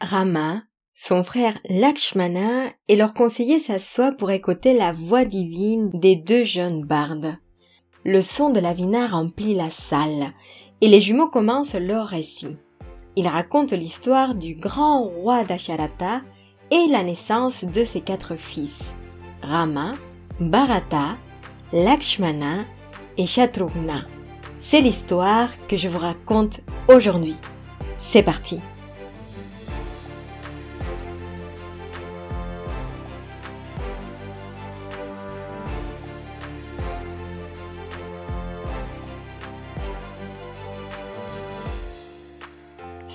Rama, son frère Lakshmana et leur conseiller s'assoient pour écouter la voix divine des deux jeunes bardes. Le son de la vina remplit la salle et les jumeaux commencent leur récit. Ils racontent l'histoire du grand roi d'Asharata et la naissance de ses quatre fils, Rama, Bharata, Lakshmana et Shatrughna. C'est l'histoire que je vous raconte aujourd'hui. C'est parti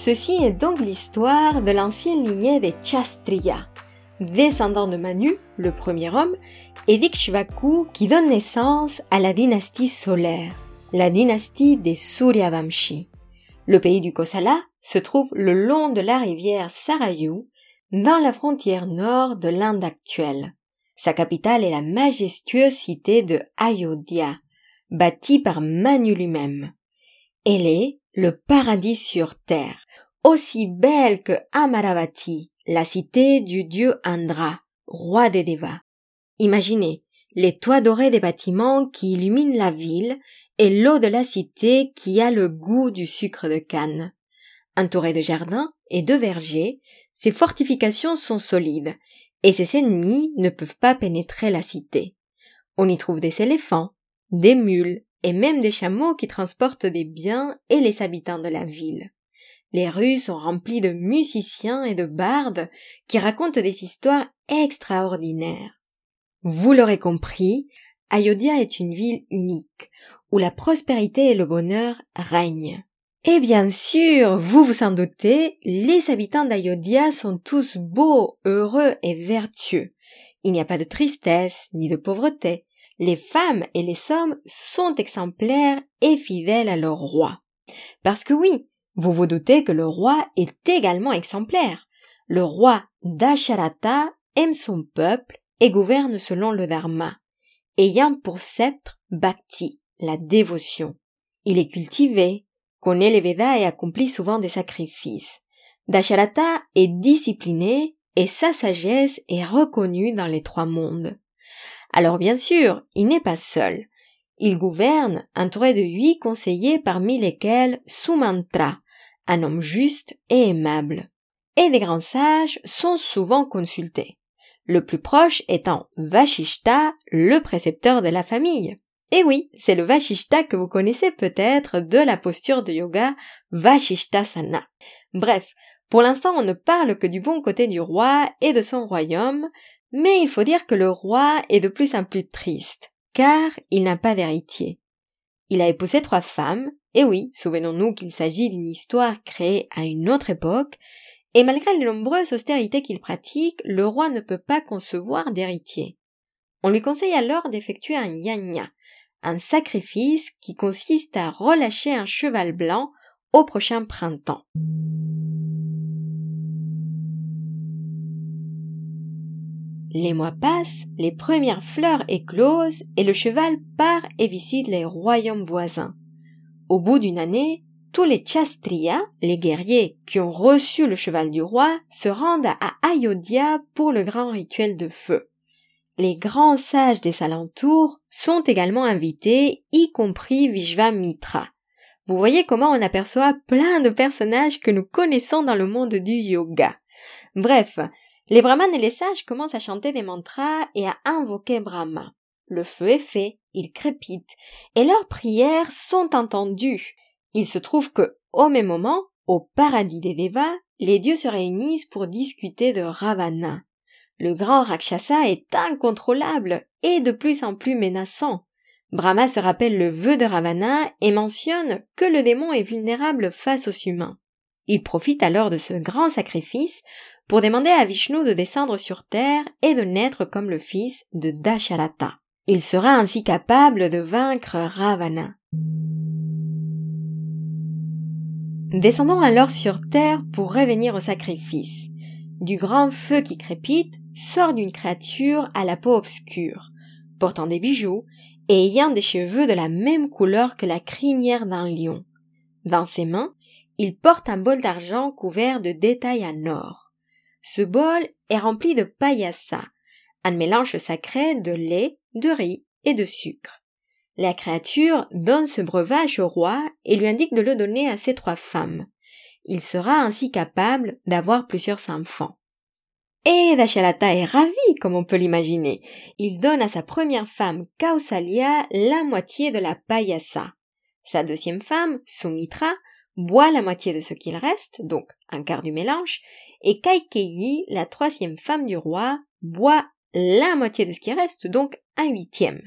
Ceci est donc l'histoire de l'ancienne lignée des Chastriya, descendants de Manu, le premier homme, et d'Ikshvaku qui donne naissance à la dynastie solaire, la dynastie des Suryavamshi. Le pays du Kosala se trouve le long de la rivière Sarayu, dans la frontière nord de l'Inde actuelle. Sa capitale est la majestueuse cité de Ayodhya, bâtie par Manu lui-même. Elle est le paradis sur terre, aussi belle que Amaravati, la cité du dieu Andra, roi des Devas. Imaginez les toits dorés des bâtiments qui illuminent la ville et l'eau de la cité qui a le goût du sucre de canne. Entourées de jardins et de vergers, ces fortifications sont solides et ses ennemis ne peuvent pas pénétrer la cité. On y trouve des éléphants, des mules et même des chameaux qui transportent des biens et les habitants de la ville. Les rues sont remplies de musiciens et de bardes qui racontent des histoires extraordinaires. Vous l'aurez compris, Ayodhya est une ville unique, où la prospérité et le bonheur règnent. Et bien sûr, vous vous en doutez, les habitants d'Ayodhya sont tous beaux, heureux et vertueux. Il n'y a pas de tristesse ni de pauvreté. Les femmes et les hommes sont exemplaires et fidèles à leur roi. Parce que oui, vous vous doutez que le roi est également exemplaire. Le roi d'Asharata aime son peuple et gouverne selon le dharma, ayant pour sceptre bhakti, la dévotion. Il est cultivé, connaît les Védas et accomplit souvent des sacrifices. Dasharata est discipliné et sa sagesse est reconnue dans les trois mondes. Alors bien sûr, il n'est pas seul. Il gouverne entouré de huit conseillers parmi lesquels Sumantra, un homme juste et aimable. Et les grands sages sont souvent consultés. Le plus proche étant Vashishta, le précepteur de la famille. Et oui, c'est le Vashishta que vous connaissez peut-être de la posture de yoga Vashishtasana. Bref, pour l'instant on ne parle que du bon côté du roi et de son royaume, mais il faut dire que le roi est de plus en plus triste car il n'a pas d'héritier. Il a épousé trois femmes, et oui, souvenons-nous qu'il s'agit d'une histoire créée à une autre époque, et malgré les nombreuses austérités qu'il pratique, le roi ne peut pas concevoir d'héritier. On lui conseille alors d'effectuer un yanya, un sacrifice qui consiste à relâcher un cheval blanc au prochain printemps. Les mois passent, les premières fleurs éclosent et le cheval part et visite les royaumes voisins. Au bout d'une année, tous les Chastriya, les guerriers qui ont reçu le cheval du roi, se rendent à Ayodhya pour le grand rituel de feu. Les grands sages des alentours sont également invités, y compris Vishvamitra. Vous voyez comment on aperçoit plein de personnages que nous connaissons dans le monde du yoga. Bref, les brahmanes et les sages commencent à chanter des mantras et à invoquer Brahma. Le feu est fait, il crépite, et leurs prières sont entendues. Il se trouve que, au même moment, au paradis des Devas, les dieux se réunissent pour discuter de Ravana. Le grand Rakshasa est incontrôlable et de plus en plus menaçant. Brahma se rappelle le vœu de Ravana et mentionne que le démon est vulnérable face aux humains. Il profite alors de ce grand sacrifice pour demander à Vishnu de descendre sur terre et de naître comme le fils de Dasharata. Il sera ainsi capable de vaincre Ravana. Descendons alors sur terre pour revenir au sacrifice. Du grand feu qui crépite sort d'une créature à la peau obscure, portant des bijoux et ayant des cheveux de la même couleur que la crinière d'un lion. Dans ses mains, il porte un bol d'argent couvert de détails en or. Ce bol est rempli de paillassa, un mélange sacré de lait, de riz et de sucre. La créature donne ce breuvage au roi et lui indique de le donner à ses trois femmes. Il sera ainsi capable d'avoir plusieurs enfants. Et Dashalata est ravi, comme on peut l'imaginer. Il donne à sa première femme, Kausalya, la moitié de la paillassa. Sa deuxième femme, Sumitra, boit la moitié de ce qu'il reste, donc un quart du mélange, et Kaikeyi, la troisième femme du roi, boit la moitié de ce qui reste, donc un huitième.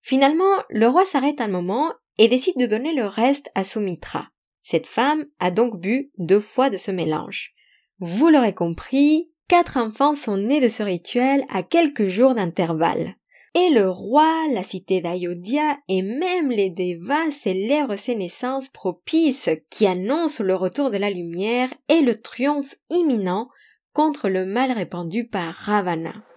Finalement, le roi s'arrête un moment et décide de donner le reste à Sumitra. Cette femme a donc bu deux fois de ce mélange. Vous l'aurez compris, quatre enfants sont nés de ce rituel à quelques jours d'intervalle. Et le roi, la cité d'Ayodhya et même les Devas célèbrent ces naissances propices qui annoncent le retour de la lumière et le triomphe imminent contre le mal répandu par Ravana.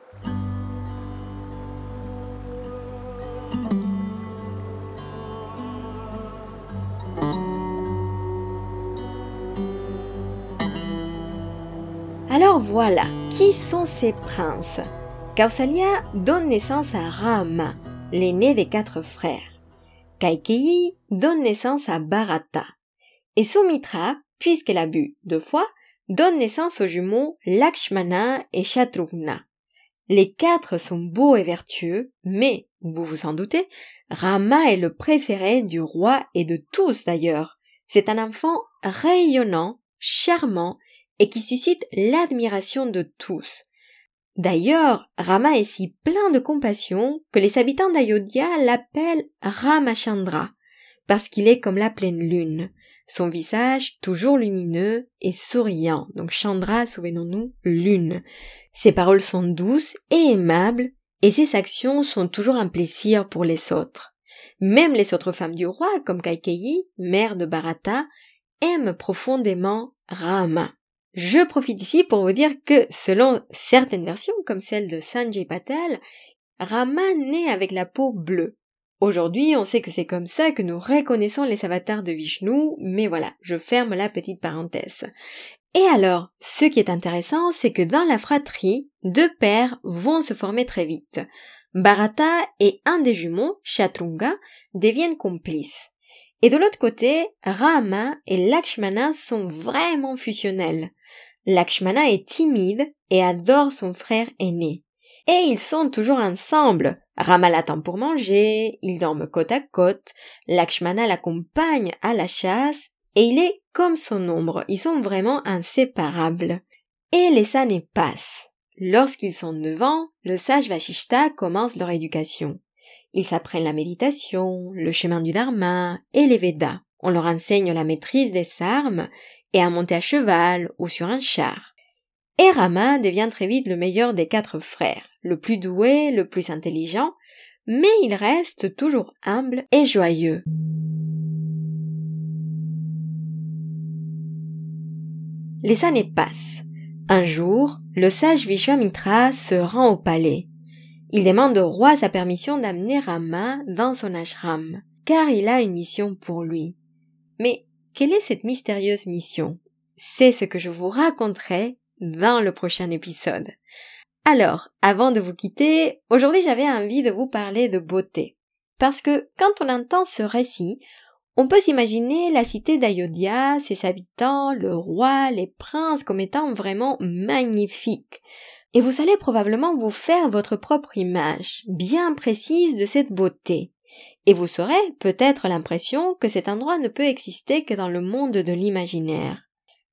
Alors voilà, qui sont ces princes? Kausalya donne naissance à Rama, l'aîné des quatre frères. Kaikeyi donne naissance à Bharata. Et Sumitra, puisqu'elle a bu deux fois, donne naissance aux jumeaux Lakshmana et Shatrughna. Les quatre sont beaux et vertueux, mais, vous vous en doutez, Rama est le préféré du roi et de tous d'ailleurs. C'est un enfant rayonnant, charmant et qui suscite l'admiration de tous. D'ailleurs, Rama est si plein de compassion que les habitants d'Ayodhya l'appellent Ramachandra, parce qu'il est comme la pleine lune, son visage toujours lumineux et souriant. Donc Chandra, souvenons-nous, lune. Ses paroles sont douces et aimables, et ses actions sont toujours un plaisir pour les autres. Même les autres femmes du roi, comme Kaikeyi, mère de Bharata, aiment profondément Rama. Je profite ici pour vous dire que selon certaines versions, comme celle de Sanjay Patel, Rama naît avec la peau bleue. Aujourd'hui, on sait que c'est comme ça que nous reconnaissons les avatars de Vishnu, mais voilà, je ferme la petite parenthèse. Et alors, ce qui est intéressant, c'est que dans la fratrie, deux pères vont se former très vite. Bharata et un des jumeaux, Shatrunga, deviennent complices. Et de l'autre côté, Rama et Lakshmana sont vraiment fusionnels. Lakshmana est timide et adore son frère aîné. Et ils sont toujours ensemble. Rama l'attend pour manger, ils dorment côte à côte, Lakshmana l'accompagne à la chasse, et il est comme son ombre, ils sont vraiment inséparables. Et les années passent. Lorsqu'ils sont neuf ans, le sage Vashishta commence leur éducation. Ils s'apprennent la méditation, le chemin du Dharma et les Védas. On leur enseigne la maîtrise des armes et à monter à cheval ou sur un char. Et Rama devient très vite le meilleur des quatre frères, le plus doué, le plus intelligent, mais il reste toujours humble et joyeux. Les années passent. Un jour, le sage Vishwamitra se rend au palais. Il demande au roi sa permission d'amener Rama dans son ashram, car il a une mission pour lui. Mais quelle est cette mystérieuse mission? C'est ce que je vous raconterai dans le prochain épisode. Alors, avant de vous quitter, aujourd'hui j'avais envie de vous parler de beauté. Parce que quand on entend ce récit, on peut s'imaginer la cité d'Ayodhya, ses habitants, le roi, les princes comme étant vraiment magnifiques. Et vous allez probablement vous faire votre propre image, bien précise de cette beauté. Et vous aurez peut-être l'impression que cet endroit ne peut exister que dans le monde de l'imaginaire.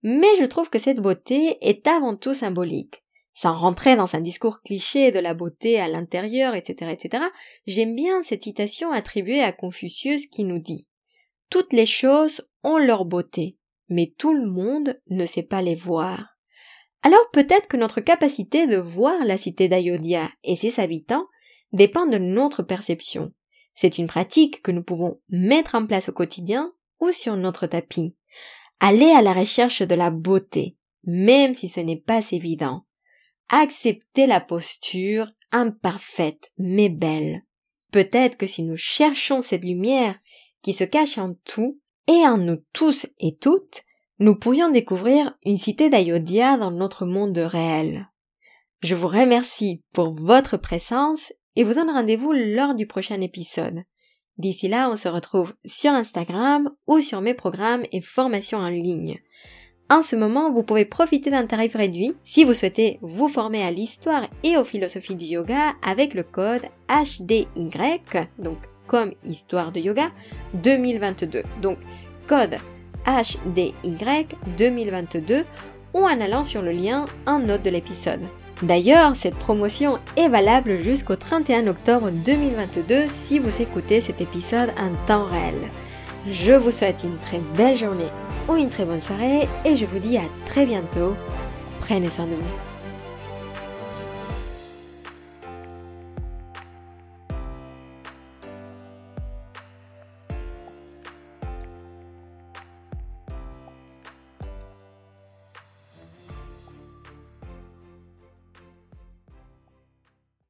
Mais je trouve que cette beauté est avant tout symbolique. Sans rentrer dans un discours cliché de la beauté à l'intérieur, etc., etc., j'aime bien cette citation attribuée à Confucius qui nous dit Toutes les choses ont leur beauté, mais tout le monde ne sait pas les voir. Alors peut-être que notre capacité de voir la cité d'Ayodhya et ses habitants dépend de notre perception. C'est une pratique que nous pouvons mettre en place au quotidien ou sur notre tapis. Aller à la recherche de la beauté, même si ce n'est pas évident. Accepter la posture imparfaite mais belle. Peut-être que si nous cherchons cette lumière qui se cache en tout et en nous tous et toutes, nous pourrions découvrir une cité d'Ayodhya dans notre monde réel. Je vous remercie pour votre présence et vous donne rendez-vous lors du prochain épisode. D'ici là, on se retrouve sur Instagram ou sur mes programmes et formations en ligne. En ce moment, vous pouvez profiter d'un tarif réduit si vous souhaitez vous former à l'histoire et aux philosophies du yoga avec le code HDY, donc comme histoire de yoga 2022. Donc code HDY 2022 ou en allant sur le lien en note de l'épisode. D'ailleurs, cette promotion est valable jusqu'au 31 octobre 2022 si vous écoutez cet épisode en temps réel. Je vous souhaite une très belle journée ou une très bonne soirée et je vous dis à très bientôt. Prenez soin de vous.